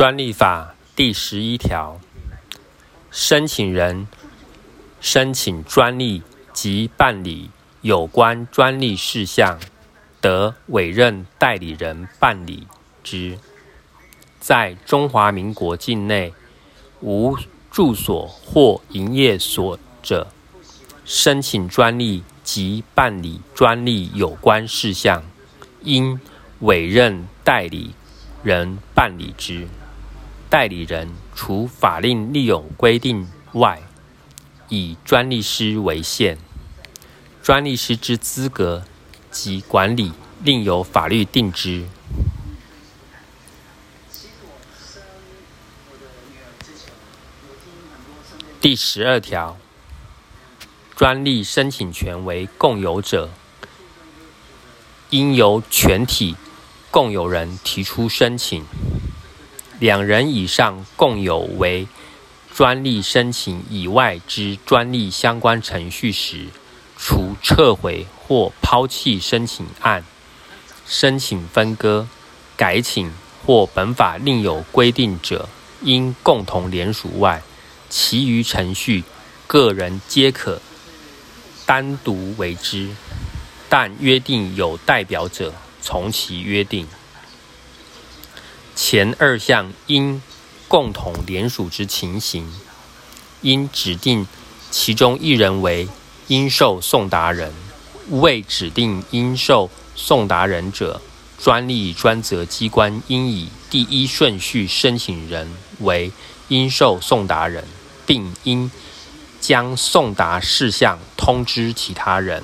专利法第十一条，申请人申请专利及办理有关专利事项，得委任代理人办理之。在中华民国境内无住所或营业所者，申请专利及办理专利有关事项，应委任代理人办理之。代理人除法令另有规定外，以专利师为限。专利师之资格及管理另有法律定之。第十二条，专利申请权为共有者，应由全体共有人提出申请。两人以上共有为专利申请以外之专利相关程序时，除撤回或抛弃申请案、申请分割、改请或本法另有规定者，应共同联署外，其余程序个人皆可单独为之，但约定有代表者，从其约定。前二项应共同联署之情形，应指定其中一人为应受送达人；未指定应受送达人者，专利专责机关应以第一顺序申请人为应受送达人，并应将送达事项通知其他人。